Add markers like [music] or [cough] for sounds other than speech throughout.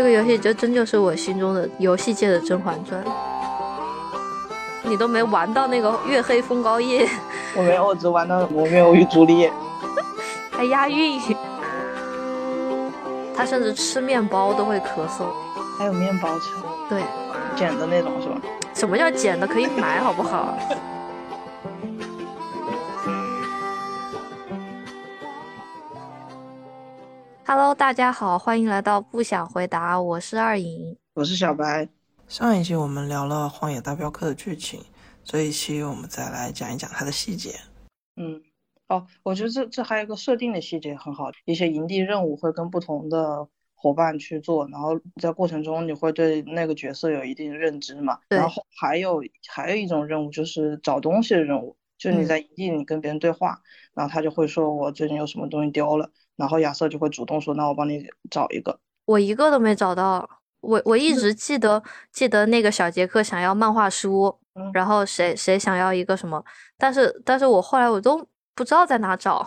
这个游戏就真就是我心中的游戏界的《甄嬛传》。你都没玩到那个月黑风高夜，[laughs] 我没有，我只玩到蒙面与朱丽叶，还押韵。他甚至吃面包都会咳嗽，还有面包车。对，捡的那种是吧？什么叫捡的？可以买好不好？Hello，大家好，欢迎来到不想回答，我是二颖，我是小白。上一期我们聊了《荒野大镖客》的剧情，这一期我们再来讲一讲它的细节。嗯，哦，我觉得这这还有一个设定的细节很好，一些营地任务会跟不同的伙伴去做，然后在过程中你会对那个角色有一定认知嘛。然后还有还有一种任务就是找东西的任务，就你在营地里跟别人对话，然后他就会说我最近有什么东西丢了。然后亚瑟就会主动说：“那我帮你找一个。”我一个都没找到。我我一直记得记得那个小杰克想要漫画书，然后谁谁想要一个什么，但是但是我后来我都不知道在哪找。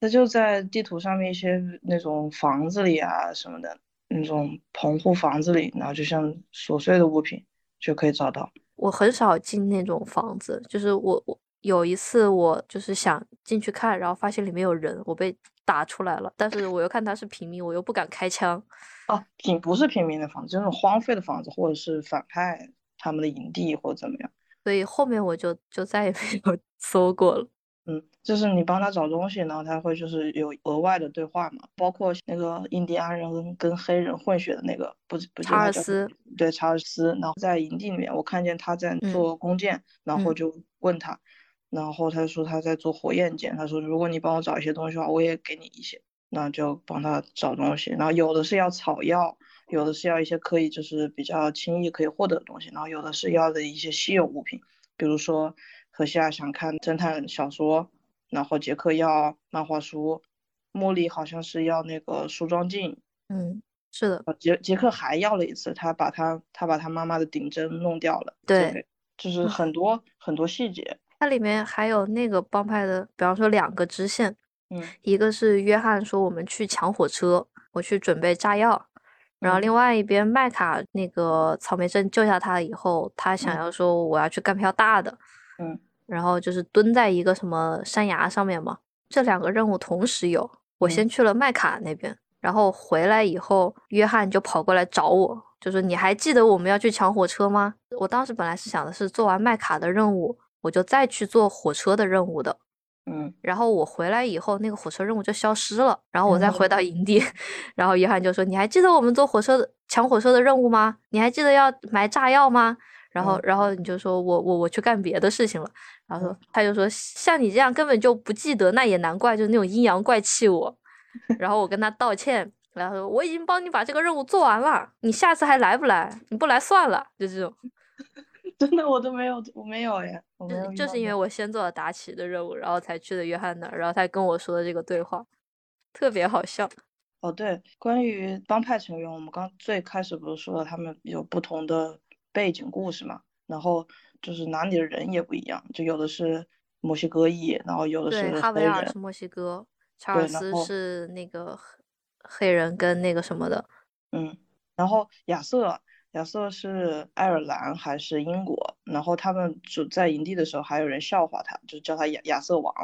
那就在地图上面一些那种房子里啊什么的那种棚户房子里，然后就像琐碎的物品就可以找到。我很少进那种房子，就是我我有一次我就是想进去看，然后发现里面有人，我被。打出来了，但是我又看他是平民，我又不敢开枪。哦，平不是平民的房子，这种荒废的房子，或者是反派他们的营地或者怎么样。所以后面我就就再也没有 [laughs] 搜过了。嗯，就是你帮他找东西，然后他会就是有额外的对话嘛，包括那个印第安人跟黑人混血的那个，不不查尔斯，对查尔斯，然后在营地里面，我看见他在做弓箭，然后就问他。然后他说他在做火焰剑，他说如果你帮我找一些东西的话，我也给你一些，那就帮他找东西。然后有的是要草药，有的是要一些可以就是比较轻易可以获得的东西，然后有的是要的一些稀有物品，比如说何西亚想看侦探小说，然后杰克要漫画书，茉莉好像是要那个梳妆镜，嗯，是的，杰杰克还要了一次，他把他他把他妈妈的顶针弄掉了，对，就是很多很多细节。它里面还有那个帮派的，比方说两个支线，嗯，一个是约翰说我们去抢火车，我去准备炸药，然后另外一边麦卡那个草莓镇救下他以后，他想要说我要去干票大的，嗯，然后就是蹲在一个什么山崖上面嘛，这两个任务同时有，我先去了麦卡那边，然后回来以后，约翰就跑过来找我，就说你还记得我们要去抢火车吗？我当时本来是想的是做完麦卡的任务。我就再去做火车的任务的，嗯，然后我回来以后，那个火车任务就消失了。然后我再回到营地，[laughs] 然后约翰就说：“你还记得我们坐火车的抢火车的任务吗？你还记得要埋炸药吗？”然后，然后你就说我我我去干别的事情了。然后说他就说像你这样根本就不记得，那也难怪，就是那种阴阳怪气我。[laughs] 然后我跟他道歉，然后说我已经帮你把这个任务做完了，你下次还来不来？你不来算了，就这种。真的我都没有，我没有耶。就就是因为我先做了达奇的任务，然后才去的约翰那儿，然后他跟我说的这个对话，特别好笑。哦，对，关于帮派成员，我们刚最开始不是说了他们有不同的背景故事嘛？然后就是哪里的人也不一样，就有的是墨西哥裔，然后有的是哈维尔是墨西哥，查尔斯是那个黑人跟那个什么的。嗯，然后亚瑟。亚瑟是爱尔兰还是英国？然后他们就在营地的时候，还有人笑话他，就叫他亚亚瑟王。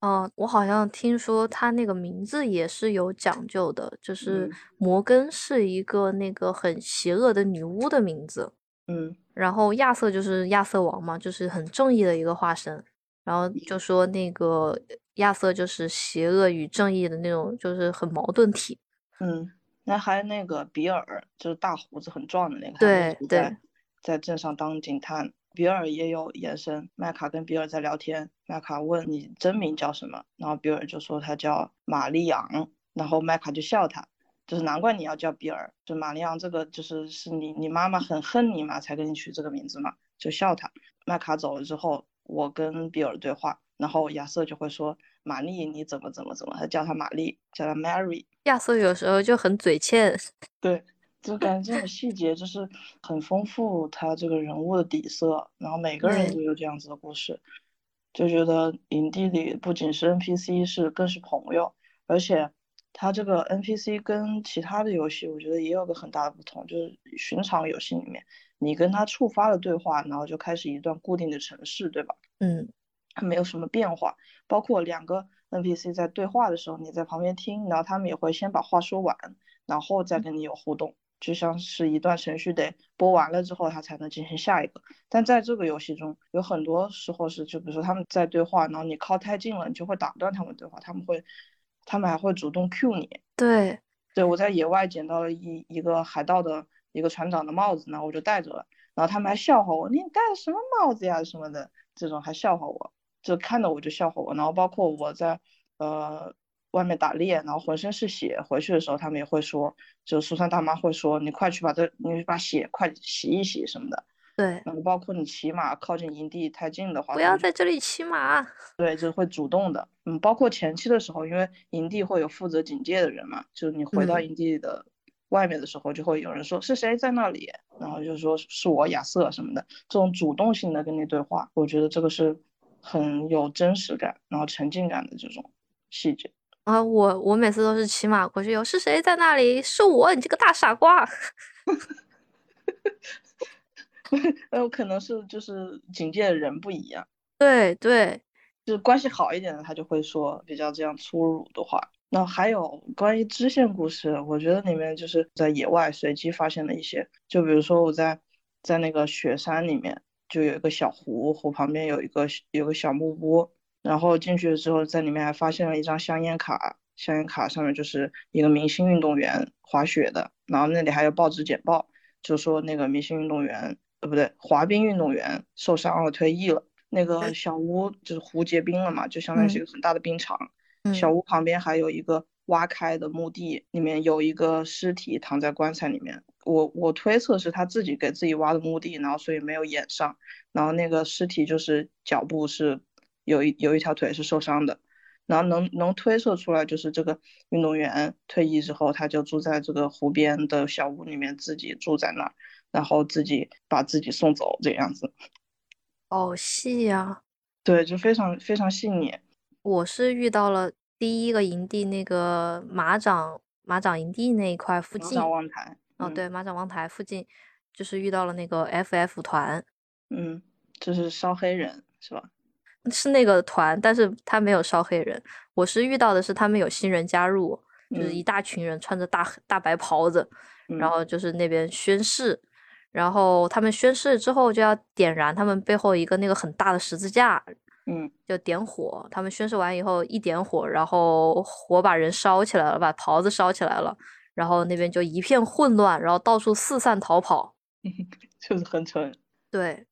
嗯，我好像听说他那个名字也是有讲究的，就是摩根是一个那个很邪恶的女巫的名字。嗯，然后亚瑟就是亚瑟王嘛，就是很正义的一个化身。然后就说那个亚瑟就是邪恶与正义的那种，就是很矛盾体。嗯。那还有那个比尔，就是大胡子很壮的那个，对对，在镇上当警探。比尔也有延伸，麦卡跟比尔在聊天，麦卡问你真名叫什么，然后比尔就说他叫玛丽昂，然后麦卡就笑他，就是难怪你要叫比尔，就玛丽昂这个就是是你你妈妈很恨你嘛，才给你取这个名字嘛，就笑他。麦卡走了之后，我跟比尔对话，然后亚瑟就会说。玛丽，你怎么怎么怎么？他叫她玛丽，叫她 Mary。亚瑟有时候就很嘴欠，[laughs] 对，就感觉这种细节就是很丰富他这个人物的底色，然后每个人都有这样子的故事，就觉得营地里不仅是 NPC，是更是朋友，而且它这个 NPC 跟其他的游戏，我觉得也有个很大的不同，就是寻常游戏里面，你跟他触发了对话，然后就开始一段固定的城市，对吧？嗯，它没有什么变化。包括两个 NPC 在对话的时候，你在旁边听，然后他们也会先把话说完，然后再跟你有互动。就像是一段程序得播完了之后，它才能进行下一个。但在这个游戏中，有很多时候是，就比如说他们在对话，然后你靠太近了，你就会打断他们对话。他们会，他们还会主动 Q 你。对，对我在野外捡到了一一个海盗的一个船长的帽子，然后我就戴着了，然后他们还笑话我，你戴的什么帽子呀什么的，这种还笑话我，就看到我就笑话我。然后包括我在呃。外面打猎，然后浑身是血，回去的时候他们也会说，就苏珊大妈会说，你快去把这，你把血快洗一洗什么的。对，然后包括你骑马靠近营地太近的话，不要在这里骑马。[laughs] 对，就会主动的。嗯，包括前期的时候，因为营地会有负责警戒的人嘛，就是你回到营地的外面的时候，就会有人说是谁在那里，然后就说是我亚瑟什么的，这种主动性的跟你对话，我觉得这个是很有真实感，然后沉浸感的这种细节。啊，我我每次都是骑马过去，有是谁在那里？是我，你这个大傻瓜。[laughs] 那有可能是就是警戒的人不一样。对对，就是关系好一点的，他就会说比较这样粗鲁的话。那还有关于支线故事，我觉得里面就是在野外随机发现的一些，就比如说我在在那个雪山里面，就有一个小湖，湖旁边有一个有个小木屋。然后进去之后，在里面还发现了一张香烟卡，香烟卡上面就是一个明星运动员滑雪的，然后那里还有报纸简报，就说那个明星运动员，呃，不对，滑冰运动员受伤了，退役了。那个小屋就是湖结冰了嘛，就相当于是一个很大的冰场。小屋旁边还有一个挖开的墓地，里面有一个尸体躺在棺材里面。我我推测是他自己给自己挖的墓地，然后所以没有掩上，然后那个尸体就是脚部是。有一有一条腿是受伤的，然后能能推测出来，就是这个运动员退役之后，他就住在这个湖边的小屋里面，自己住在那儿，然后自己把自己送走这样子。好细呀！对，就非常非常细腻。我是遇到了第一个营地那个马掌马掌营地那一块附近。马掌望台。哦，对，马掌望台附近，就是遇到了那个 FF 团。嗯，就是烧黑人是吧？是那个团，但是他没有烧黑人。我是遇到的是他们有新人加入，就是一大群人穿着大大白袍子，然后就是那边宣誓，然后他们宣誓之后就要点燃他们背后一个那个很大的十字架，嗯，就点火。他们宣誓完以后一点火，然后火把人烧起来了，把袍子烧起来了，然后那边就一片混乱，然后到处四散逃跑，[laughs] 就是很蠢。对。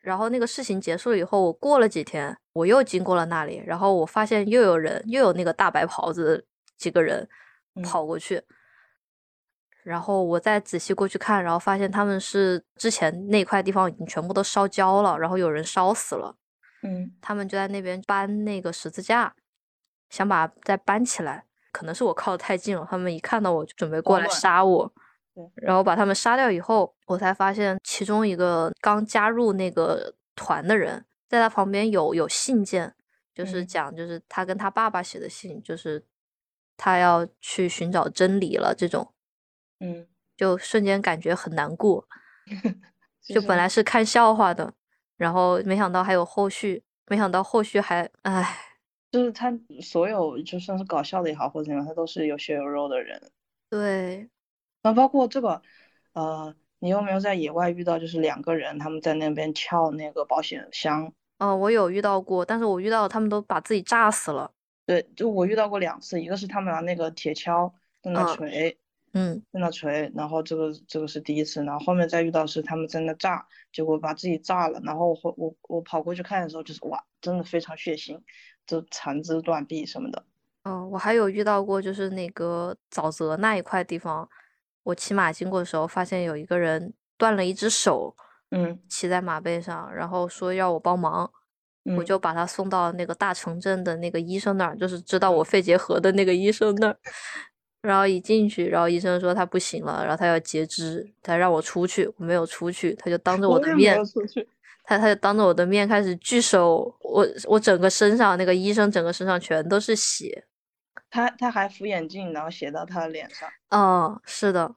然后那个事情结束了以后，我过了几天，我又经过了那里，然后我发现又有人，又有那个大白袍子几个人跑过去，然后我再仔细过去看，然后发现他们是之前那块地方已经全部都烧焦了，然后有人烧死了，嗯，他们就在那边搬那个十字架，想把再搬起来，可能是我靠的太近了，他们一看到我就准备过来杀我。然后把他们杀掉以后，我才发现其中一个刚加入那个团的人，在他旁边有有信件，就是讲就是他跟他爸爸写的信，就是他要去寻找真理了这种，嗯，就瞬间感觉很难过，[laughs] 就本来。是看笑话的，然后没想到还有后续，没想到后续还唉，就是他所有就算是搞笑的也好或者怎样，他都是有血有肉的人，对。那包括这个，呃，你有没有在野外遇到，就是两个人他们在那边撬那个保险箱？嗯，我有遇到过，但是我遇到他们都把自己炸死了。对，就我遇到过两次，一个是他们拿那个铁锹在那锤，嗯，在那锤，然后这个这个是第一次，然后后面再遇到是他们在那炸，结果把自己炸了，然后我我我跑过去看的时候，就是哇，真的非常血腥，就残肢断臂什么的。嗯，我还有遇到过，就是那个沼泽那一块地方。我骑马经过的时候，发现有一个人断了一只手，嗯，骑在马背上，然后说要我帮忙，我就把他送到那个大城镇的那个医生那儿，就是知道我肺结核的那个医生那儿。然后一进去，然后医生说他不行了，然后他要截肢，他让我出去，我没有出去，他就当着我的面，他他就当着我的面开始锯手，我我整个身上那个医生整个身上全都是血。他他还扶眼镜，然后写到他的脸上。嗯，是的，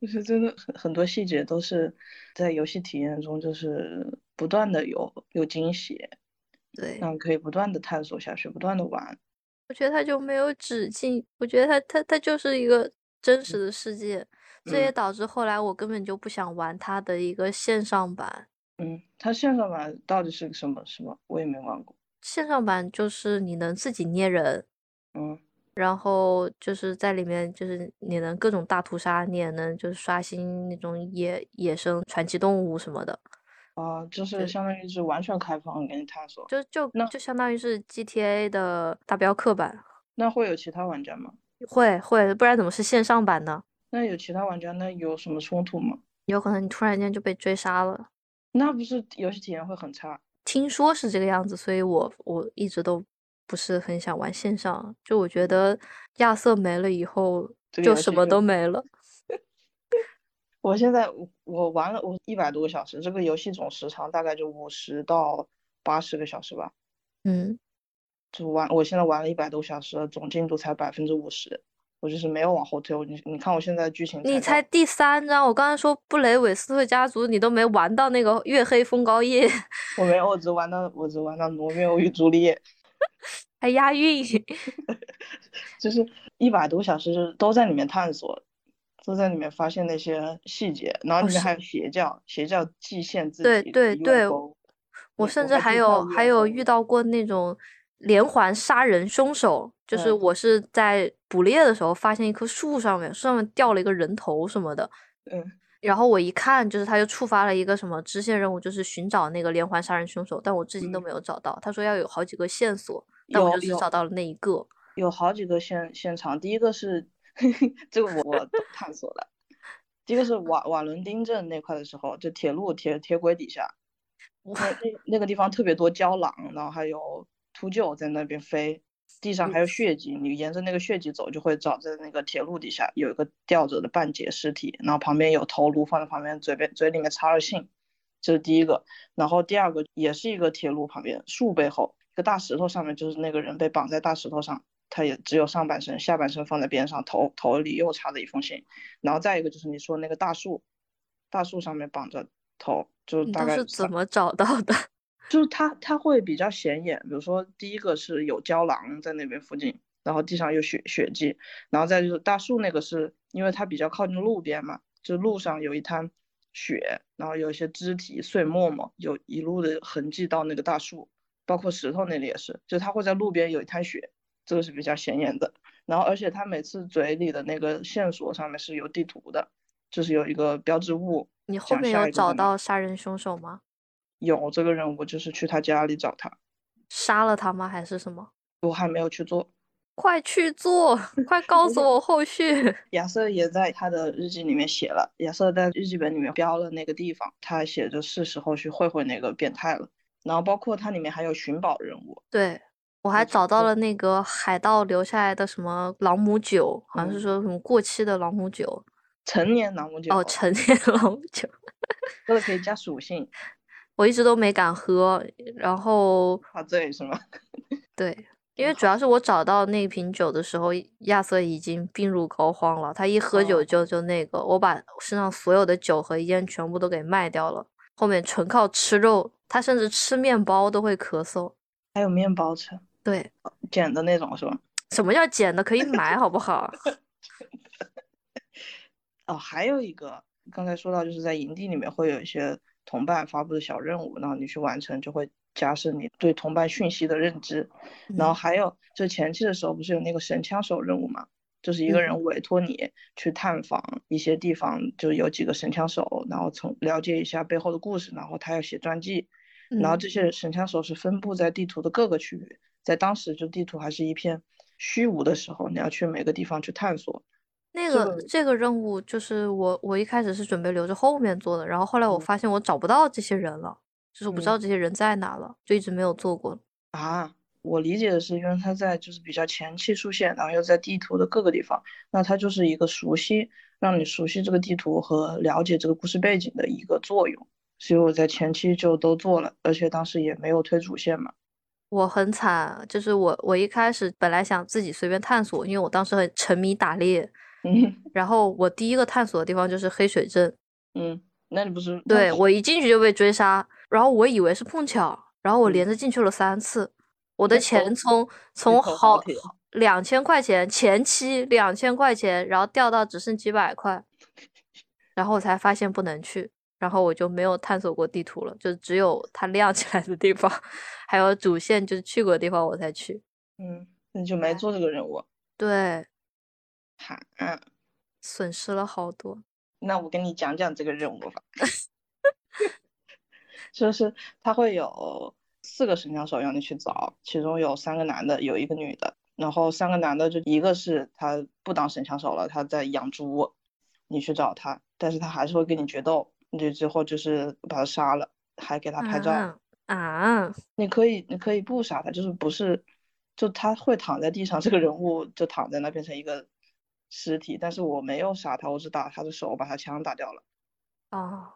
就是真的很很多细节都是在游戏体验中，就是不断的有有惊喜，对，然后可以不断的探索下去，不断的玩。我觉得它就没有止境，我觉得它它它就是一个真实的世界，这也导致后来我根本就不想玩它的一个线上版。嗯，它线上版到底是个什么？什么？我也没玩过。线上版就是你能自己捏人，嗯，然后就是在里面，就是你能各种大屠杀，你也能就是刷新那种野野生传奇动物什么的。啊，就是相当于是完全开放给你探索，就就那就相当于是 GTA 的大镖客版。那会有其他玩家吗？会会，不然怎么是线上版呢？那有其他玩家，那有什么冲突吗？有可能你突然间就被追杀了，那不是游戏体验会很差？听说是这个样子，所以我我一直都不是很想玩线上。就我觉得亚瑟没了以后，就什么都没了。我现在我我玩了我一百多个小时，这个游戏总时长大概就五十到八十个小时吧。嗯，就玩我现在玩了一百多小时，总进度才百分之五十，我就是没有往后推。我你你看我现在剧情，你才第三章，我刚才说布雷韦斯特家族，你都没玩到那个月黑风高夜。我没有，我只玩到我只玩到罗密欧与朱丽叶，[laughs] 还押韵。[laughs] 就是一百多小时都在里面探索。都在里面发现那些细节，然后里面还有邪教，邪教祭献自己。对对对，我甚至还有还有遇到过那种连环杀人凶手，就是我是在捕猎的时候发现一棵树上面上面掉了一个人头什么的，嗯，然后我一看就是他就触发了一个什么支线任务，就是寻找那个连环杀人凶手，但我至今都没有找到。他说要有好几个线索，但我就只找到了那一个。有好几个现现场，第一个是。[laughs] 这个我我都探索了。第一个是瓦瓦伦丁镇那块的时候，就铁路铁铁轨底下，[laughs] 那那那个地方特别多胶囊，然后还有秃鹫在那边飞，地上还有血迹，你沿着那个血迹走，就会找在那个铁路底下有一个吊着的半截尸体，然后旁边有头颅放在旁边，嘴边嘴里面插着信，这是第一个。然后第二个也是一个铁路旁边树背后一个大石头上面，就是那个人被绑在大石头上。他也只有上半身，下半身放在边上，头头里又插着一封信，然后再一个就是你说那个大树，大树上面绑着头，就大概是怎么找到的？[laughs] 就是它它会比较显眼，比如说第一个是有胶囊在那边附近，然后地上有血血迹，然后再就是大树那个是因为它比较靠近路边嘛，就路上有一滩血，然后有一些肢体碎沫沫，有一路的痕迹到那个大树，包括石头那里也是，就它会在路边有一滩血。这个是比较显眼的，然后而且他每次嘴里的那个线索上面是有地图的，就是有一个标志物。你后面有找到杀人凶手吗？有这个任务，就是去他家里找他，杀了他吗？还是什么？我还没有去做，快去做，快告诉我后续。[laughs] 亚瑟也在他的日记里面写了，亚瑟在日记本里面标了那个地方，他写着是时候去会会那个变态了。然后包括它里面还有寻宝任务，对。我还找到了。那个海盗留下来的什么朗姆酒，好像是说什么过期的朗姆酒，成年朗姆酒哦，成年朗姆酒，[laughs] 喝了可以加属性。我一直都没敢喝，然后怕醉是吗？对，因为主要是我。找到那瓶酒的时候，亚瑟已经病入膏肓了，他一喝酒就就那个，我把身上所有的酒和烟全部都给卖掉了，后面纯靠吃肉，他甚至吃面包都会咳嗽，还有面包吃。对，捡的那种是吧？什么叫捡的？可以买，好不好？[laughs] 哦，还有一个，刚才说到，就是在营地里面会有一些同伴发布的小任务，然后你去完成，就会加深你对同伴讯息的认知。然后还有，就前期的时候不是有那个神枪手任务嘛？就是一个人委托你去探访一些地方，就有几个神枪手，然后从了解一下背后的故事，然后他要写传记。然后这些神枪手是分布在地图的各个区域。在当时，就地图还是一片虚无的时候，你要去每个地方去探索。那个这个任务就是我，我一开始是准备留着后面做的，然后后来我发现我找不到这些人了，就是我不知道这些人在哪了，就一直没有做过。啊，我理解的是，因为他在就是比较前期出现，然后又在地图的各个地方，那它就是一个熟悉，让你熟悉这个地图和了解这个故事背景的一个作用。所以我在前期就都做了，而且当时也没有推主线嘛。我很惨，就是我我一开始本来想自己随便探索，因为我当时很沉迷打猎。[laughs] 嗯然后我第一个探索的地方就是黑水镇，嗯，那你不是对我一进去就被追杀，然后我以为是碰巧，然后我嗯连着进去了三次，我的钱从从好两千块钱前期两千块钱，然后掉到只剩几百块，[laughs] 然后我才发现不能去，然后我就没有探索过地图了，就只有它亮起来的地方，还有主线就是去过的地方我才去。嗯，那就没做这个任务。对，哈，损失了好多。那我跟你讲讲这个任务吧。[laughs] [laughs] 就是他会有四个神枪手让你去找，其中有三个男的，有一个女的。然后三个男的就一个是他不当神枪手了，他在养猪，你去找他，但是他还是会跟你决斗，你之后就是把他杀了，还给他拍照。啊啊，你可以，你可以不杀他，就是不是，就他会躺在地上，这个人物就躺在那变成一个尸体，但是我没有杀他，我只打他的手，把他枪打掉了，啊，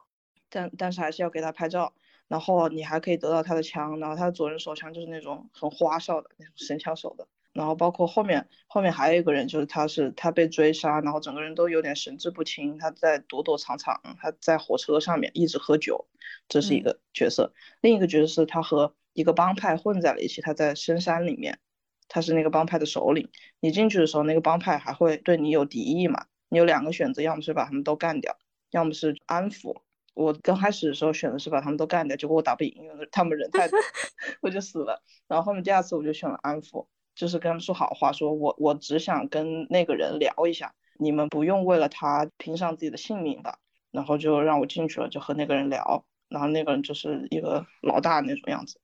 但但是还是要给他拍照，然后你还可以得到他的枪，然后他的左轮手枪就是那种很花哨的那种神枪手的，然后包括后面后面还有一个人，就是他是他被追杀，然后整个人都有点神志不清，他在躲躲藏藏，他在火车上面一直喝酒，这是一嗯个角色。另一个角色是他和一个帮派混在了一起，他在深山里面，他是那个帮派的首领。你进去的时候，那个帮派还会对你有敌意嘛？你有两个选择，要么是把他们都干掉，要么是安抚。我刚开始的时候选的是把他们都干掉，结果我打不赢，因为他们人太多，[laughs] 我就死了。然后后面第二次我就选了安抚，就是跟他们说好话，说我我只想跟那个人聊一下，你们不用为了他拼上自己的性命吧。然后就让我进去了，就和那个人聊，然后那个人就是一个老大那种样子，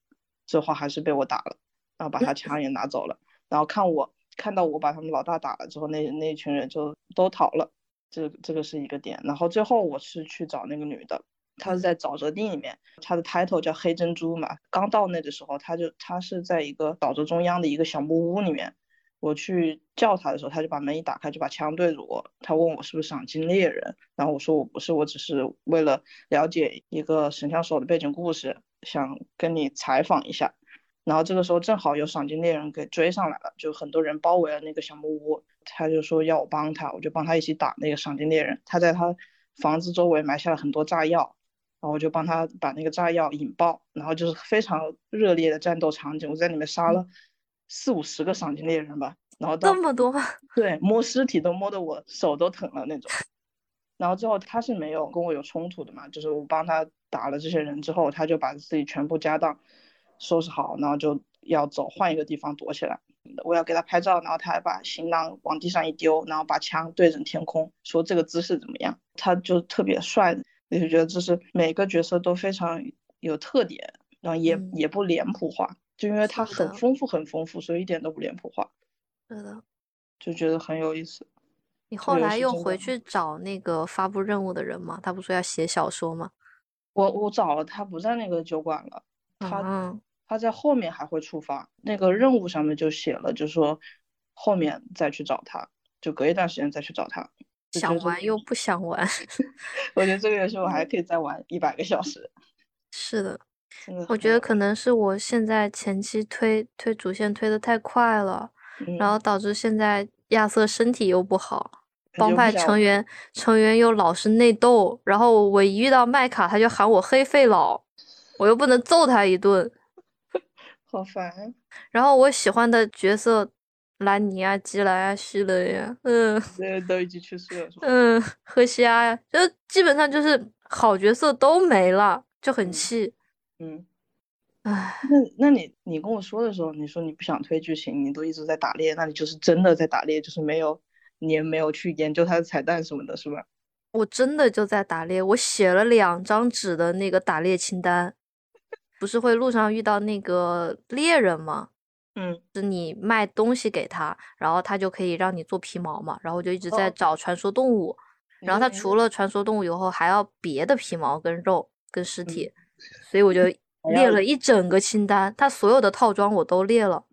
最后还是被我打了，然后把他枪也拿走了，然后看我看到我把他们老大打了之后，那那群人就都逃了，这这个是一个点。然后最后我是去找那个女的，他是在沼泽地里面，他的 title 叫黑珍珠嘛。刚到那的时候，他就他是在一个沼泽中央的一个小木屋里面。我去叫他的时候，他就把门一打开，就把枪对着我。他问我是不是赏金猎人，然后我说我不是，我只是为了了解一个神枪手的背景故事，想跟你采访一下。然后这个时候正好有赏金猎人给追上来了，就很多人包围了那个小木屋。他就说要我帮他，我就帮他一起打那个赏金猎人。他在他房子周围埋下了很多炸药，然后我就帮他把那个炸药引爆，然后就是非常热烈的战斗场景。我在里面杀了四五十个赏金猎人吧，然后到这么多？[laughs] 对摸尸体都摸得我手都疼了那种。[laughs] 然后之后他是没有跟我有冲突的嘛，就是我帮他打了这些人之后，他就把自己全部家当收拾好，然后就要走，换一个地方躲起来。我要给他拍照，然后他还把行囊往地上一丢，然后把枪对准天空，说这个姿势怎么样？他就特别帅，我就觉得这是每个角色都非常有特点，然后也、嗯也不脸谱化，就因为它很丰富很丰富，所以一点都不脸谱化，是的。就觉得很有意思。你后来又回去找那个发布任务的人吗？他不说要写小说吗？我我找了他不在那个酒馆了，他嗯，他在后面还会触发，那个任务上面就写了，就说后面再去找他，就隔一段时间再去找他。想玩又。不想玩。[laughs] 我觉得这个游戏我还可以再玩一百个小时，[laughs] 是的，的我觉得可能是我现在前期推推主线推的太快了，然嗯后。导致现在亚瑟身体又不好，帮派成员。成员又老是内斗，然后我一遇到麦卡他就喊我黑费老，我又不能揍他一顿，[laughs] 好烦。然后我喜欢的角色兰尼啊、基莱啊、希雷呀，嗯这都已经去世了，是吧？嗯，荷西阿呀，就基本上就是好角色都没了，就很嗯气，嗯，唉。那那你你跟我说的时候，你说你不想推剧情，你都一直在打猎，那你就是真的在打猎，就是没有你也没有去研究它的彩蛋什么的，是吧？我真的就在打猎，我写了两张纸的那个打猎清单，不是会路上遇到那个猎人吗？嗯，是你卖东西给他，然后他就可以让你做皮毛嘛，然后我就一直在哦找传说动物，然后它你这你这除了传说动物以后，还要别的皮毛跟肉跟尸嗯体，所以我就 [laughs] 列了一整个清单，他所有的套装我都列了，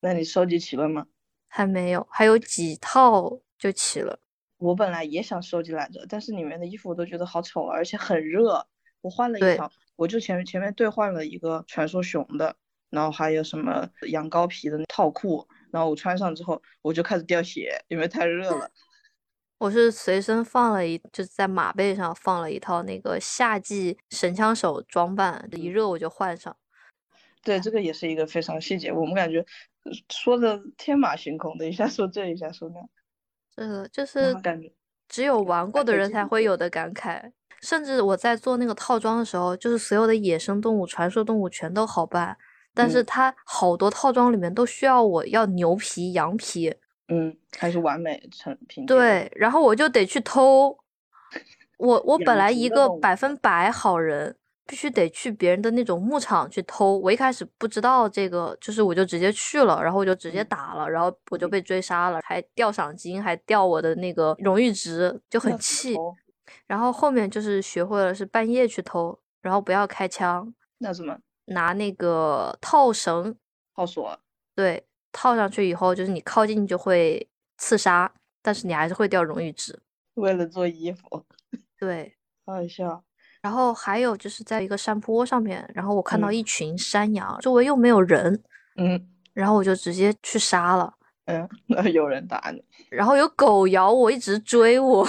那你收集齐了吗？还没有，还有几套就齐了。我本来也想收集来着，但是里面的衣服我都觉得好丑，而且很热。我换了一套，我就前前面兑换了一个传说熊的，然后还有什么羊羔皮的套裤，然后我穿上之后我就开始掉血，因为太热了。[laughs] 我是随身放了一，就是在马背上放了一套那个夏季神枪手装扮，一热我就换上。对，这个也是一个非常细节，我们感觉说的天马行空的，一下说这一下说那，这个就是感觉只有玩过的人才会有的感慨。甚至我在做那个套装的时候，就是所有的野生动物、传说动物全都好办，但是它好多套装里面都需要我要牛皮、羊皮。嗯，还是完美成品。对，然后我就得去偷。我我本来一个百分百好人，必须得去别人的那种牧场去偷。我一开始不知道这个，就是我就直接去了，然后我就直接打了，然后我就被追杀了，还掉赏金，还掉我的那个荣誉值，就很气。然后后面就是学会了是半夜去偷，然后不要开枪。那怎么？拿那个套绳套索。对。套上去以后，就是你靠近就会刺杀，但是你还是会掉荣誉值。为了做衣服，[laughs] 对，好笑。然后还有就是在一个山坡上面，然后我看到一群山羊，周围又没有人，嗯，然后我就直接去杀了。[laughs] 嗯，那有人打你，然后有狗咬我，一直追我。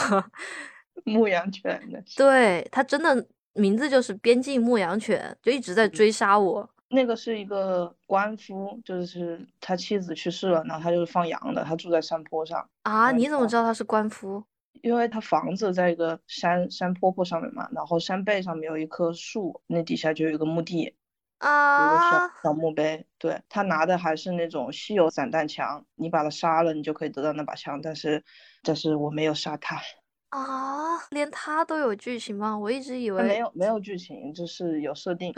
[laughs] 牧羊犬的，对，它真的名字就是边境牧羊犬，就一直在追杀我。那个是一个官夫，就是他妻子去世了，然后他就是放羊的，他住在山坡上啊。你怎么知道他是官夫？因为他房子在一个山山坡坡上面嘛，然后山背上面有一棵树，那底下就有一个墓地啊，有个小小墓碑。对他拿的还是那种稀有散弹枪，你把他杀了，你就可以得到那把枪。但是，但是我没有杀他啊，连他都有剧情吗？我一直以为没有没有剧情，就是有设定。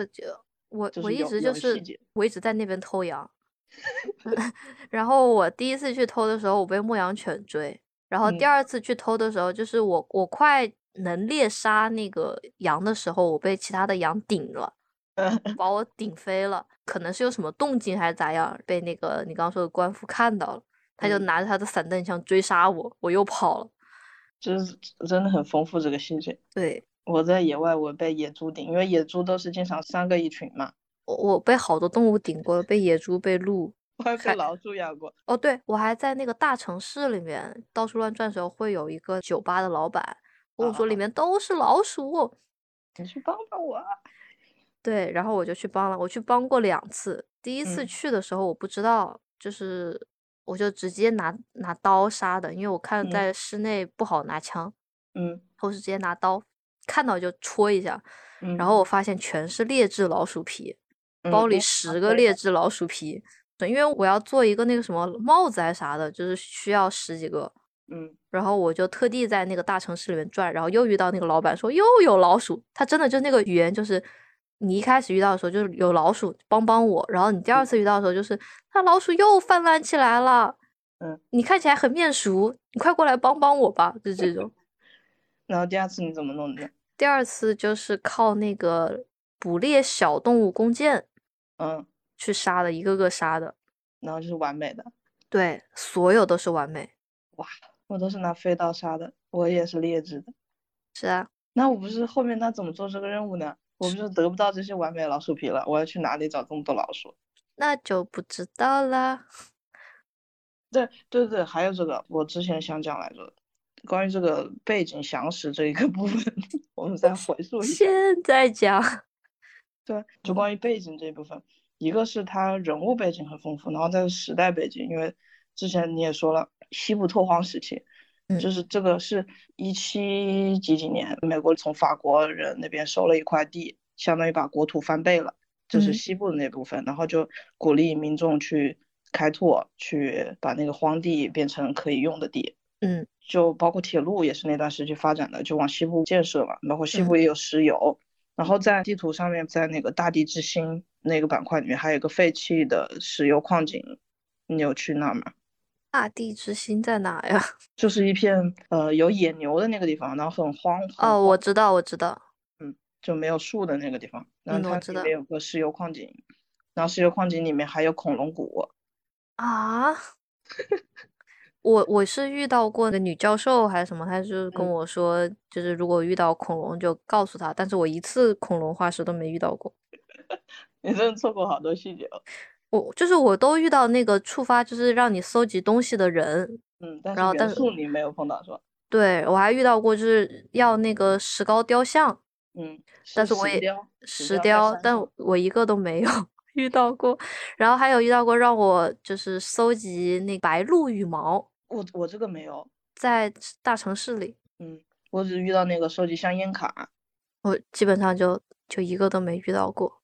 我我一直就是我一直在那边偷羊 [laughs] [laughs] 然后我第一次去偷的时候，我被牧羊犬追，然后第二次去偷的时候，就是我我快能猎杀那个羊的时候，我被其他的羊顶了，[laughs] 把我顶飞了，可能是有什么动静还是咋样，被那个你刚刚说的官夫看到了，他就拿着他的散弹枪追杀我，我又跑了，就是真的很丰富这个细节，对。我在野外，我被野猪顶，因为野猪都是经常三个一群嘛。我我被好多动物顶过，被野猪、被鹿，我还被老鼠咬过。哦，对，我还在那个大城市里面到处乱转的时候，会有一个酒吧的老板跟我说里面都是老鼠，你去帮帮我。对，然后我就去帮了，我去帮过两次。第一次去的时候我不知道，就是我就直接拿拿刀杀的，因为我看在室内不好拿枪，嗯，我是直接拿刀。看到就戳一下，然后我发现全是劣质老鼠皮，包里十个劣质老鼠皮。因为我要做一个那个什么帽子还是啥的，就是需要十几个。嗯，然后我就特地在那个大城市里面转，然后又遇到那个老板说又有老鼠。他真的就那个语言，就是你一开始遇到的时候就是有老鼠，帮帮我。然后你第二次遇到的时候就是那老鼠又泛滥起来了。嗯，你看起来很面熟，你快过来帮帮我吧，就这种。[laughs] 然后第二次你怎么弄的？第二次就是靠那个捕猎小动物弓箭，嗯，去杀的，一个个杀的，然后就是完美的，对，所有都是完美。哇，我都是拿飞刀杀的，我也是劣质的。是啊，那我不是后面那怎么做这个任务呢？我们就得不到这些完美老鼠皮了，我要去哪里找这么多老鼠？那就不知道啦。对对对，还有这个，我之前想讲来着。关于这个背景详实这一个部分，[laughs] 我们再回溯一下。现在讲，[laughs] 对，就关于背景这一部分，一个是他人物背景很丰富，然后再是时代背景，因为之前你也说了，西部拓荒时期，就是这个是一七几几年，美国从法国人那边收了一块地，相当于把国土翻倍了，就是西部的那部分，然后就鼓励民众去开拓，去把那个荒地变成可以用的地。嗯，就包括铁路也是那段时期发展的，就往西部建设嘛。包括西部也有石油，然后在地图上面，在那个大地之心那个板块里面，还有一个废弃的石油矿井，你有去那吗？大地之心在哪呀？[laughs] 就是一片呃有野牛的那个地方，然后很荒。哦，我知道，我知道。嗯，就没有树的那个地方。然后它里面有个石油矿井，然后石油矿井里面还有恐龙骨。啊。[laughs] 我我是遇到过那个女教授还是什么，她就跟我说，就是如果遇到恐龙就告诉他，但是我一次恐龙化石都没遇到过。[laughs] 你真的错过好多细节了。我就是我都遇到那个触发，就是让你搜集东西的人。嗯，但然后但是你没有碰到是吧？对我还遇到过，就是要那个石膏雕像，嗯，但是我也石雕，石雕雕，但我一个都没有 [laughs] 遇到过。然后还有遇到过让我就是搜集那白鹭羽毛，我我这个没有，在大城市里，嗯，我只遇到那个收集香烟卡。我基本上就就一个都没遇到过。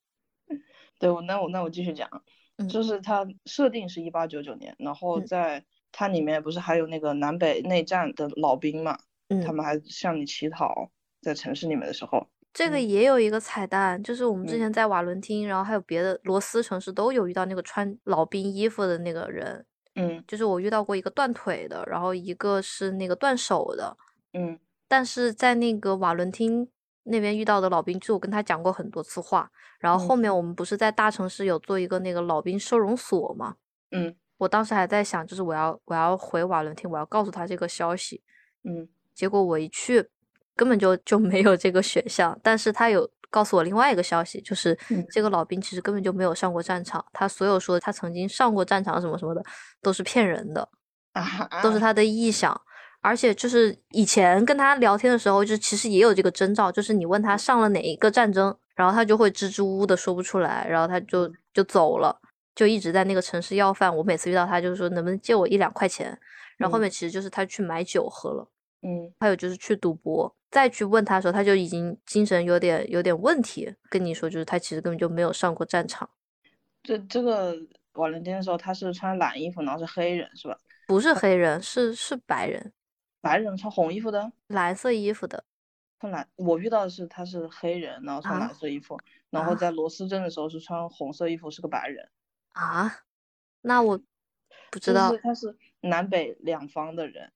[laughs] 对，我那我那我继续讲，嗯就是它设定是一八九九年，然后嗯。在它里面不是还有那个南北内战的老兵嘛，嗯，他们还向你乞讨，在城市里面的时候，这个嗯。也有一个彩蛋，就是我们之嗯。前在瓦伦汀，然后还有别的罗斯城市都有遇到那个穿老兵衣服的那个人，嗯。就是我遇到过一个断腿的，然后一个是那个断手的，嗯。但是在那个瓦伦汀那边遇到的老兵，就我跟他讲过很多次话，然后后嗯面我们不是在大城市有做一个那个老兵收容所嘛，嗯我当时还在想，就是我要我要回瓦伦汀，我要告诉他这个消息，嗯结果我一去，根本就就没有这个选项。但是他有告诉我另外一个消息，就是嗯这个老兵其实根本就没有上过战场，他所有说他曾经上过战场什么什么的，都是骗人的，啊，都是他的臆想。而且就是以前跟他聊天的时候，就其实也有这个征兆，就是你问他上了哪一个战争，然后他就会支支吾吾的说不出来，然后他就就走了，就一直在那个城市要饭。我每次遇到他，就是说能不能借我一两块钱，然后后嗯面其实就是他去买酒喝了。嗯还有就是去赌博，再去问他的时候，他就已经精神有点有点问题，跟你说就是他其实根本就没有上过战场，这这个瓦伦汀的时候，他是穿蓝衣服，然后是黑人是吧？不是黑人，是是白人，白人穿红衣服的，蓝色衣服的。穿蓝，我遇到的是他是黑人，然后穿啊蓝色衣服，然后啊在罗斯镇的时候是穿红色衣服，是个白人。啊，那我不知就道是，他是南北两方的人。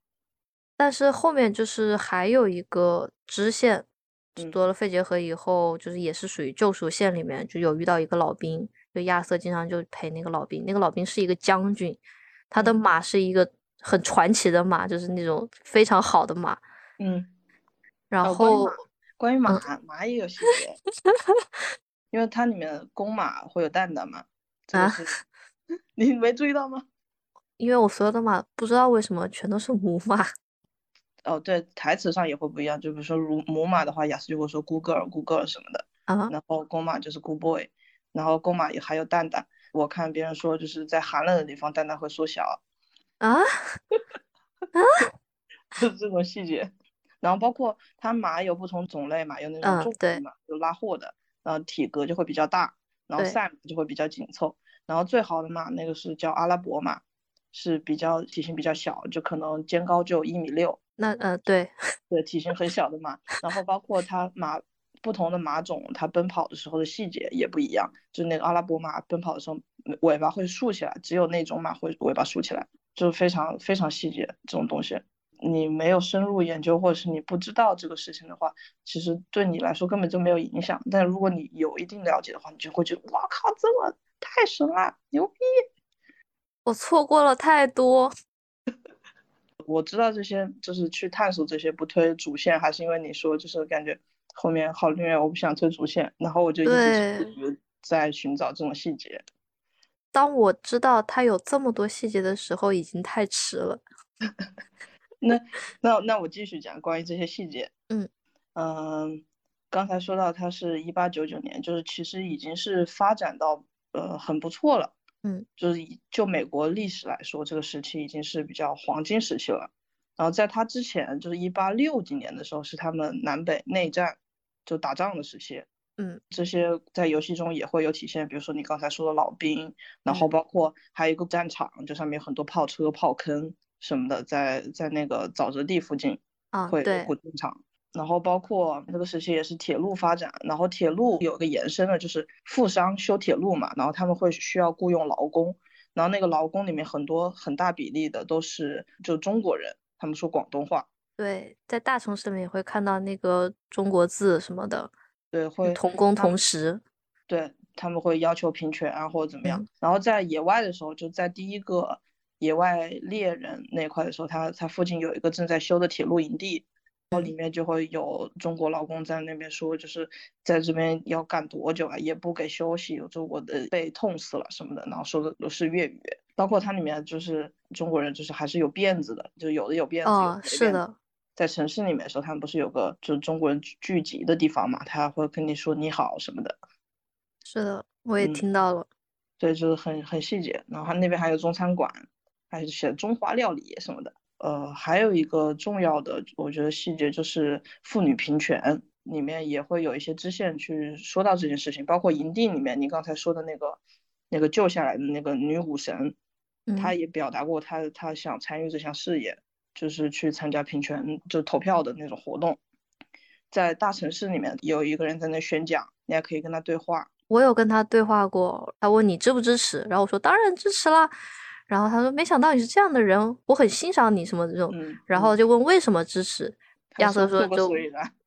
但是后面就是还有一个支线，做了肺结核以后，就是也是属于救赎线里面，就有遇到一个老兵，就亚瑟经常就陪那个老兵，那个老兵是一个将军，他的嗯马是一个很传奇的马，就是那种非常好的马，嗯，然后马关于马嗯马也有细节，[laughs] 因为它里面公马会有蛋蛋嘛，啊 [laughs] 你没注意到吗？因为我所有的马不知道为什么全都是母马，[laughs] 哦，对，台词上也会不一样，就比如说如母马的话，雅思就会说 good girl good girl 什么的，啊，然后公马就是 good boy，然后公马也还有蛋蛋。我看别人说就是在寒冷的地方蛋蛋会缩小，啊啊，[laughs] 就是这种细节。然后包括它马有不同种类嘛，有那种重马，有拉货的，然后体格就会比较大，然后对赛马就会比较紧凑。然后最好的马那个是叫阿拉伯马，是比较体型比较小，就可能肩高就一米六，那呃对，[laughs] 对，体型很小的马。然后包括它马不同的马种，它奔跑的时候的细节也不一样。就那个阿拉伯马奔跑的时候，尾巴会竖起来，只有那种马会尾巴竖起来，就是非常非常细节这种东西。你没有深入研究，或者是你不知道这个事情的话，其实对你来说根本就没有影响。但如果你有一定了解的话，你就会觉得哇靠，这么太神了，牛逼！我错过了太多，[laughs] 我知道这些就是去探索这些不推主线，还是因为你说就是感觉后面好虐，我不想推主线，然后我就一直在寻找这种细节。当我知道它有这么多细节的时候，已经太迟了。[laughs] 那那那我继续讲关于这些细节。嗯嗯，刚才说到它是一八九九年，就是其实已经是发展到呃很不错了。嗯，就是以就美国历史来说，这个时期已经是比较黄金时期了。然后在他之前，就是一八六几年的时候，是他们南北内战就打仗的时期。嗯，这些在游戏中也会有体现，比如说你刚才说的老兵，然后嗯。包括还有一个战场，就上面有很多炮车、炮坑什么的，在在那个沼泽地附近啊，会对，会正常。然后包括那个时期也是铁路发展，然后铁路有个延伸的，就是富商修铁路嘛，然后他们会需要雇佣劳工，然后那个劳工里面很多很大比例的都是就中国人，他们说广东话，对，在大城市里面也会看到那个中国字什么的，对，会同工同时。对，他们会要求平权啊或者怎么样嗯。然后在野外的时候，就在第一个野外猎人那块的时候，他他附近有一个正在修的铁路营地，然后里面就会有中国劳工在那边说，就是在这边要干多久啊，也不给休息，有中国的被痛死了什么的，然后说的都是粤语，包括它里面就是中国人就是还是有辫子的，就有的有辫子，哦，是的，在城市里面的时候，他们不是有个就是中国人聚集的地方嘛，他会跟你说你好什么的，是的，我也听到了，对，就是很很细节，然后他那边还有中餐馆，还是写中华料理什么的。呃，还有一个重要的，我觉得细节就是妇女平权里面也会有一些支线去说到这件事情，包括营地里面你刚才说的那个那个救下来的那个女武神，她。也表达过她她想参与这项事业，就是去参加平权就投票的那种活动。在大城市里面有一个人在那宣讲，你还可以跟他对话。我有跟他对话过，他问你支不支持，然后我说当然支持啦。然后他说：“没想到你是这样的人，我很欣赏你什么这种。”然后就问为什么支持，亚瑟说：“就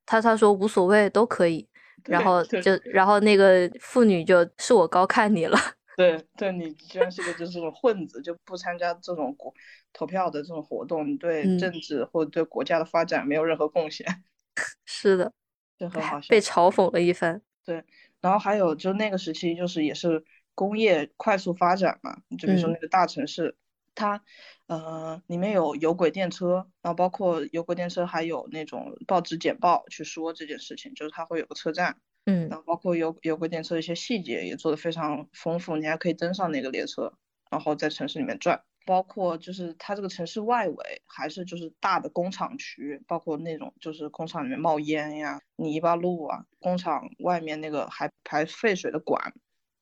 他他说无所谓都可以。”然后就然后那个妇女就是我高看你了。对对，你居然是个就是种混子，就不参加这种国投票的这种活动，对政治或者对国家的发展没有任何贡献。[laughs] 是的，就很好笑，被嘲讽了一番。对，然后还有就那个时期就是也是。工业快速发展嘛，就比如说那个大城市，它，呃，里面有有轨电车，然后包括有轨电车还有那种报纸简报去说这件事情，就是它会有个车站，嗯，然后包括有有轨电车的一些细节也做的非常丰富，你还可以登上那个列车，然后在城市里面转，包括就是它这个城市外围还是就是大的工厂区，包括那种就是工厂里面冒烟呀、泥巴路啊，工厂外面那个还排废水的管。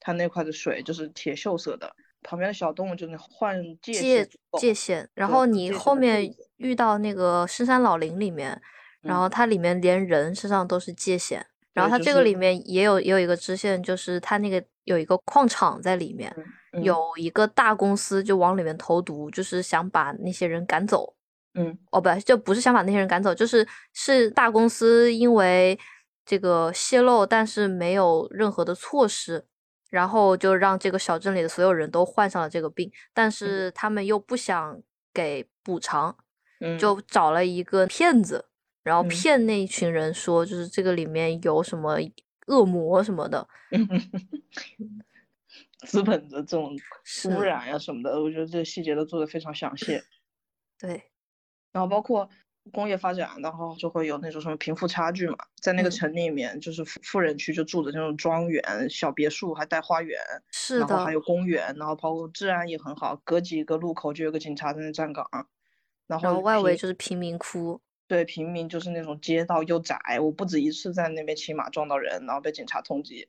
它那块的水就是铁锈色的，旁边的小动物就那换界界界限。然后你后面遇到那个深山老林里面，然后它里面连人身上都是界限。然后它这个里面也有也有一个支线，就是它那个有一个矿场在里面，有一个大公司就往里面投毒，就是想把那些人赶走。嗯，哦不，就不是想把那些人赶走，就是是大公司因为这个泄露，但是没有任何的措施。然后就让这个小镇里的所有人都患上了这个病，但是他们又不想给补偿，就找了一个骗子，然后骗那一群人说，就是这个里面有什么恶魔什么的，[laughs] 资本的这种污染呀什么的，我觉得这细节都做的非常详细。[coughs] 对，然后包括。工业发展，然后就会有那种什么贫富差距嘛，在那个城里面，就是富富人区就住的那种庄园、小别墅，还带花园，是的，然后还有。公园，然后包括治安也很好，隔几个路口就有个警察在那站岗，然后外围就是贫民窟，对，平民就是那种街道又窄，我不止一次在那边骑马撞到人，然后被警察通缉。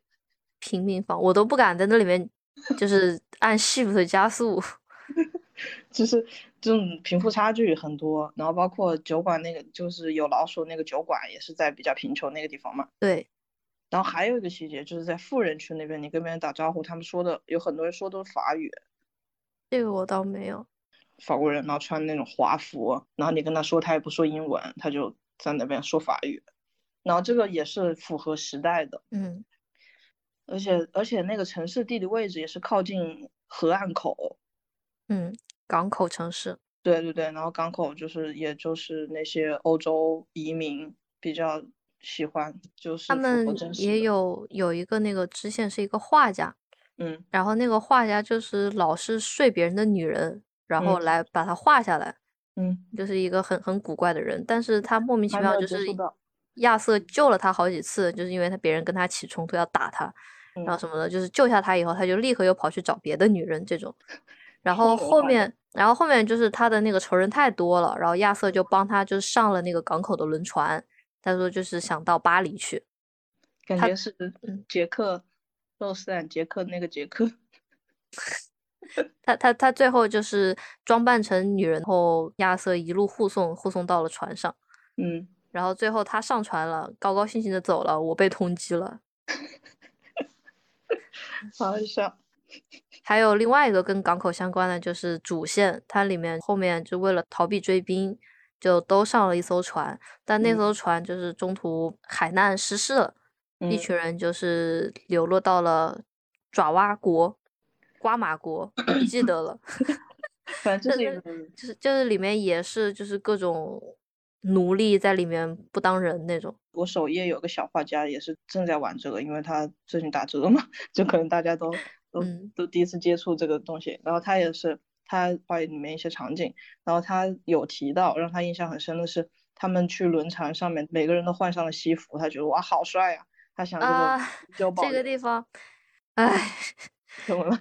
平民房我都不敢在那里面，就是 [laughs] 按 shift 加速。[laughs] 就是这种贫富差距很多，然后包括酒馆那个，就是有老鼠那个酒馆也是在比较贫穷那个地方嘛。对。然后还有一个细节，就是在富人区那边，你跟别人打招呼，他们说的有很多人说的是法语。这个我倒没有。法国人，然后穿那种华服，然后你跟他说，他也不说英文，他就在那边说法语。然后这个也是符合时代的。嗯。而且而且那个城市地理位置也是靠近河岸口。嗯，港口城市，对对对，然后港口就是，也就是那些欧洲移民比较喜欢，就是他们也有有一个那个支线是一个画家，嗯，然后那个画家就是老是睡别人的女人，然后来把它画下来，嗯，就是一个很很古怪的人，但是他莫名其妙就是亚瑟救了他好几次，就是因为他别人跟他起冲突要打他，然后什么的，就是救下他以后，他就立刻又跑去找别的女人这种。然后后面，然后后面就是他的那个仇人太多了，然后亚瑟就帮他，就上了那个港口的轮船。他说就是想到巴黎去，感觉是杰克，洛斯坦杰克那个杰克。[laughs] 他他他最后就是装扮成女人后，亚瑟一路护送护送到了船上。嗯，然后最后他上船了，高高兴兴的走了，我被通缉了。[laughs] 好笑。还有另外一个跟港口相关的，就是主线，它里面后面就为了逃避追兵，就都上了一艘船，但那艘船就是中途海难失事了，一群人就是流落到了爪哇国、瓜马国，不记得了。[laughs] [laughs] 反正就是就是就是里面也是就是各种奴隶在里面不当人那种。我首页有个小画家也是正在玩这个，因为他最近打折嘛，[laughs] 就可能大家都都都第一次接触这个东西。然后他也是他画里面一些场景，然后他有提到让他印象很深的是，他们去轮船上面，每个人都换上了西服，他觉得哇好帅呀，他想这个这个地方，唉，怎么了？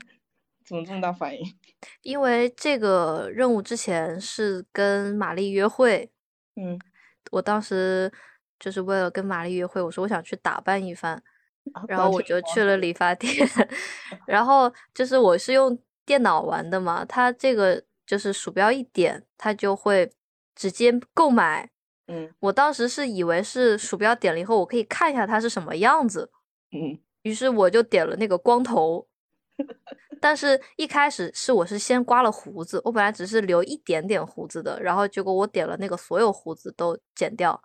怎么这么大反应？[laughs] 因为这个任务之前是跟玛丽约会，嗯，我当时就是为了跟玛丽约会，我说我想去打扮一番，然后我就去了？理发店，[laughs] 然后就是我是用电脑玩的嘛，它这个就是鼠标一点，它就会直接购买，嗯，我当时是以为是鼠标点了以后，我可以看一下它是什么样子，嗯，于是我就点了那个光头。但是，一开始是我是先刮了胡子，我本来只是留一点点胡子的，然后结果我点了那个所有胡子都剪掉，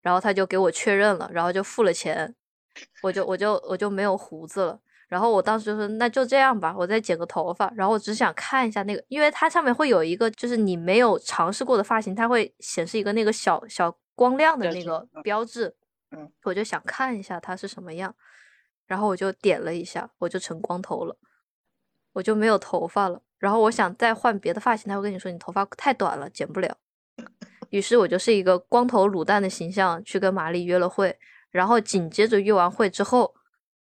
然后他就给我确认了，然后就付了钱，我就我就我就没有胡子了。然后我当时就说那就这样吧，我再剪个头发。然后我只想看一下那个，因为它上面会有一个就是你没有尝试过的发型，它会显示一个那个小小光亮的那个标志，嗯，我就想看一下它是什么样，然后我就点了一下，我就成光头了。我就没有头发了，然后我想再换别的发型，他会跟你说你头发太短了，剪不了。于是我就是一个光头卤蛋的形象去跟玛丽约了会，然后紧接着约完会之后，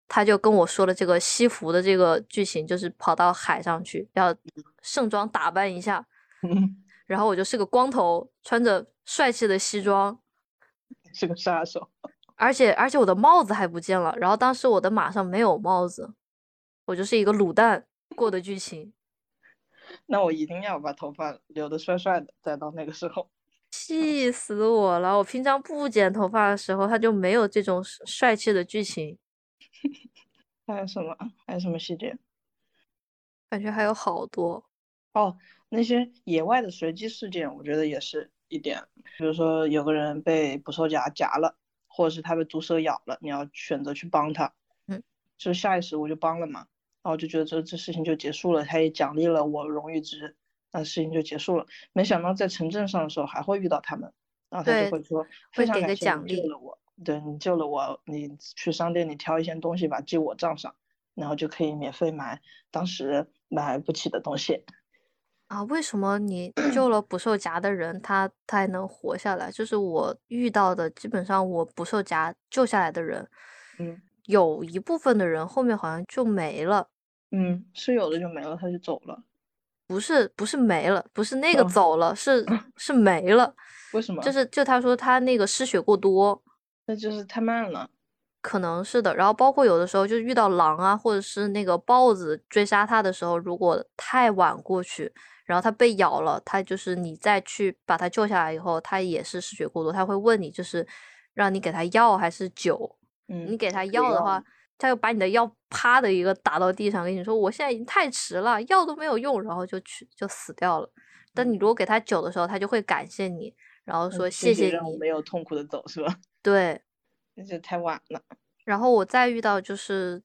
他就跟我说了这个西服的这个剧情，就是跑到海上去要盛装打扮一下，然后我就是个光头，穿着帅气的西装，[laughs] 是个杀手，而且而且我的帽子还不见了，然后当时我的马上没有帽子，我就是一个卤蛋。过的剧情，那我一定要把头发留的帅帅的，再到那个时候，气死我了！我平常不剪头发的时候，他就没有这种帅气的剧情。[laughs] 还有什么？还有什么细节？感觉还有好多哦。那些野外的随机事件，我觉得也是一点。比如说，有个人被捕兽夹夹了，或者是他被毒蛇咬了，你要选择去帮他。嗯，就下意识我就帮了嘛。然后就觉得这这事情就结束了，他也奖励了我荣誉值，那事情就结束了。没想到在城镇上的时候还会遇到他们，然后他就会说非常感谢你救了我，对你救了我，你去商店里挑一些东西吧，记我账上，然后就可以免费买当时买不起的东西。啊，为什么你救了捕兽夹的人，他他还能活下来？就是我遇到的，基本上我捕兽夹救下来的人，嗯，有一部分的人后面好像就没了。嗯，是有的就没了，他就走了。不是不是没了，不是那个走了，是 [laughs] 是没了。为什么？就是就他说他那个失血过多，那就是太慢了。可能是的。然后包括有的时候就遇到狼啊，或者是那个豹子追杀他的时候，如果太晚过去，然后他被咬了，他就是你再去把他救下来以后，他也是失血过多，他会问你就是让你给他药还是酒。嗯，你给他药的话。他又把你的药啪的一个打到地上，跟你说我现在已经太迟了，药都没有用，然后就去就死掉了。但你如果给他酒的时候，他就会感谢你，然后说谢谢你，没有痛苦的走是吧？[laughs] 对，那就太晚了。然后我再遇到就是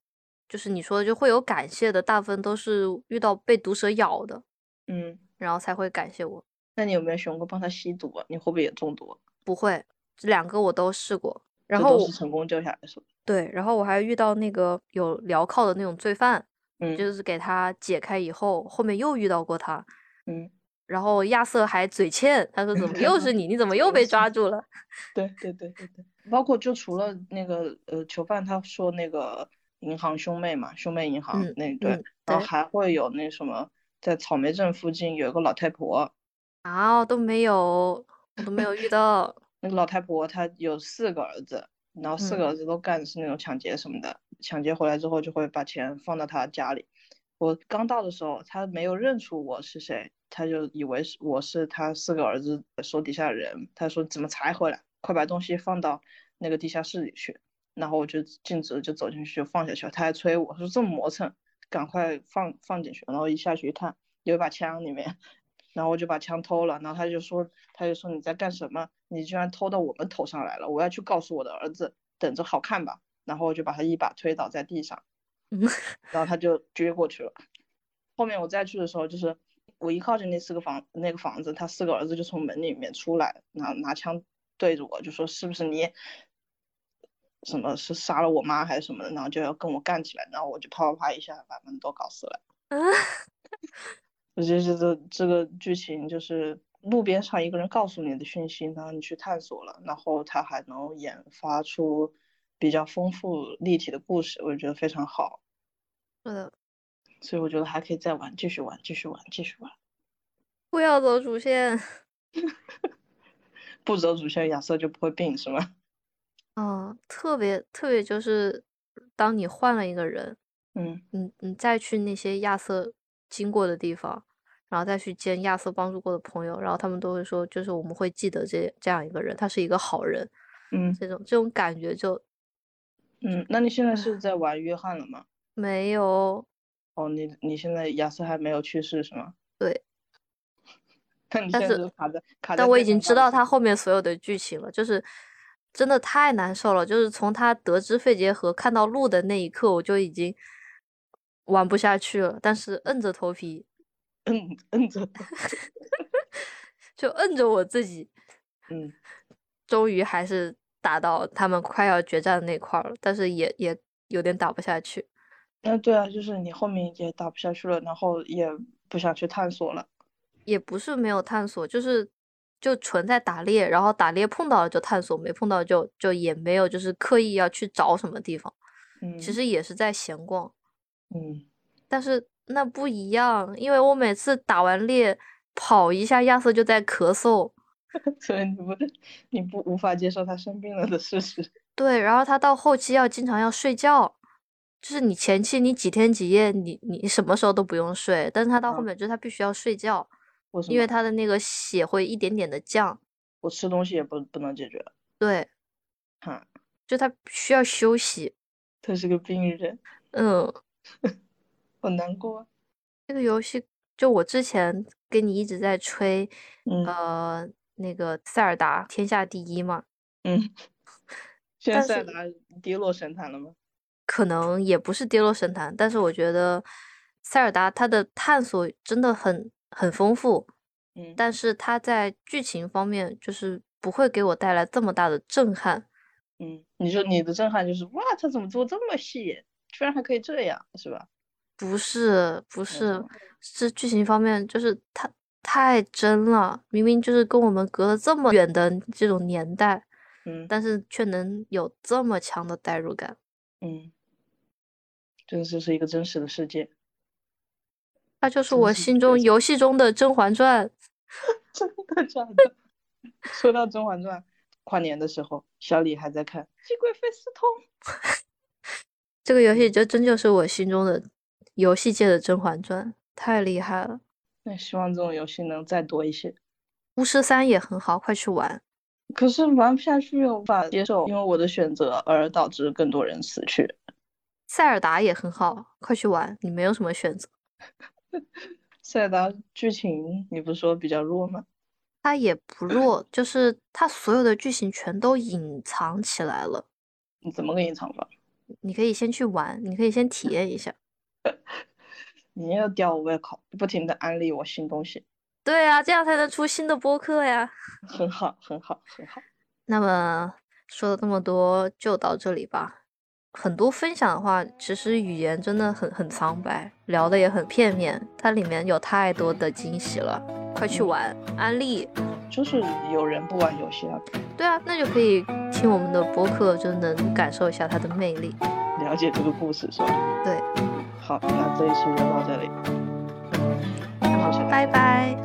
就是你说的就会有感谢的，大部分都是遇到被毒蛇咬的，嗯，然后才会感谢我。那你有没有熊过帮他吸毒啊？你会不会也中毒？不会，这两个我都试过，然后都是成功救下来是吧？对，然后我还遇到那个有镣铐的那种罪犯，嗯，就是给他解开以后，后面又遇到过他，嗯，然后亚瑟还嘴欠，他说 [laughs] 怎么又是你？你怎么又被抓住了？[laughs] 对对对对对，包括就除了那个呃囚犯，他说那个银行兄妹嘛，兄妹银行那对，然后还会有那什么，在草莓镇附近有一个老太婆，啊都没有，我都没有遇到。[laughs] 那个老太婆她有四个儿子。然后四个儿子都干的是那种抢劫什么的，抢劫回来之后就会把钱放到他家里。我刚到的时候，他没有认出我是谁，他就以为是我是他四个儿子手底下的人。他说怎么才回来？快把东西放到那个地下室里去。然后我就径直就走进去就放下去了。他还催我说这么磨蹭，赶快放放进去。然后一下去一看，有一把枪里面。[laughs] 然后我就把枪偷了，然后他就说，他就说你在干什么？你居然偷到我们头上来了！我要去告诉我的儿子，等着好看吧。然后我就把他一把推倒在地上，[laughs] 然后他就撅过去了。后面我再去的时候，就是我一靠近那四个房那个房子，他四个儿子就从门里面出来，拿拿枪对着我就说是不是你，什么是杀了我妈还是什么的，然后就要跟我干起来，然后我就啪啪啪一下把他们都搞死了。我觉得这这个剧情就是路边上一个人告诉你的讯息，然后你去探索了，然后他还能研发出比较丰富立体的故事，我觉得非常好。是的，所以我觉得还可以再玩，继续玩，继续玩，继续玩。不要走主线。[laughs] 不走主线，亚瑟就不会病，是吗？[laughs] 嗯，特别特别就是，当你换了一个人，嗯，你你再去那些亚瑟经过的地方，然后再去见亚瑟帮助过的朋友，然后他们都会说，就是我们会记得这这样一个人，他是一个好人，嗯，这种这种感觉就，嗯，那你现在是在玩约翰了吗？没有。哦，你你现在亚瑟还没有去世是吗？对。[laughs] 但是卡在卡但我已经知道他后面所有的剧情了，就是真的太难受了。就是从他得知肺结核看到路的那一刻，我就已经玩不下去了。但是硬着头皮，摁摁着，[laughs] 就摁着我自己，嗯，[laughs] 终于还是打到他们快要决战的那块了，但是也也有点打不下去。嗯，对啊，就是你后面也打不下去了，然后也不想去探索了。也不是没有探索，就是就纯在打猎，然后打猎碰到了就探索，没碰到就就也没有，就是刻意要去找什么地方。嗯，其实也是在闲逛。嗯，但是那不一样，因为我每次打完猎跑一下，亚瑟就在咳嗽，[laughs] 所以你不你不无法接受他生病了的事实。[laughs] 对，然后他到后期要经常要睡觉，就是你前期你几天几夜你你什么时候都不用睡，但是他到后面就是他必须要睡觉。因为他的那个血会一点点的降，我吃东西也不不能解决。对，哈，就他需要休息。他是个病人。嗯，[laughs] 好难过。这个游戏就我之前跟你一直在吹，呃，那个塞尔达天下第一嘛。嗯。[laughs] 现在塞尔达跌落神坛了吗？可能也不是跌落神坛，但是我觉得塞尔达它的探索真的很。很丰富，嗯，但是它在剧情方面就是不会给我带来这么大的震撼，嗯，你说你的震撼就是哇，它怎么做这么细，居然还可以这样，是吧？不是，不是，是剧情方面就是它太真了，明明就是跟我们隔了这么远的这种年代，嗯，但是却能有这么强的代入感，嗯，这就是一个真实的世界。它就是我心中游戏中的《甄嬛传》，[laughs] 真的假的？[laughs] 说到《甄嬛传》，跨年的时候，小李还在看《熹贵妃私通》。[laughs] 这个游戏就真就是我心中的游戏界的《甄嬛传》，太厉害了。那希望这种游戏能再多一些。巫师三也很好，快去玩。可是玩不下去，无法接受，因为我的选择而导致更多人死去。塞尔达也很好，快去玩。你没有什么选择。[laughs] 塞尔达剧情你不是说比较弱吗？它也不弱，就是它所有的剧情全都隐藏起来了。你怎么个隐藏法？你可以先去玩，你可以先体验一下。[laughs] 你又吊我胃口，不停的安利我新东西。对啊，这样才能出新的播客呀。[laughs] 很好，很好，很好。那么说了这么多，就到这里吧。很多分享的话，其实语言真的很很苍白，聊的也很片面。它里面有太多的惊喜了，快去玩！安利就是有人不玩游戏啊？对啊，那就可以听我们的播客，就能感受一下它的魅力，了解这个故事是吧？对。好，那这一期就到这里。好，拜拜。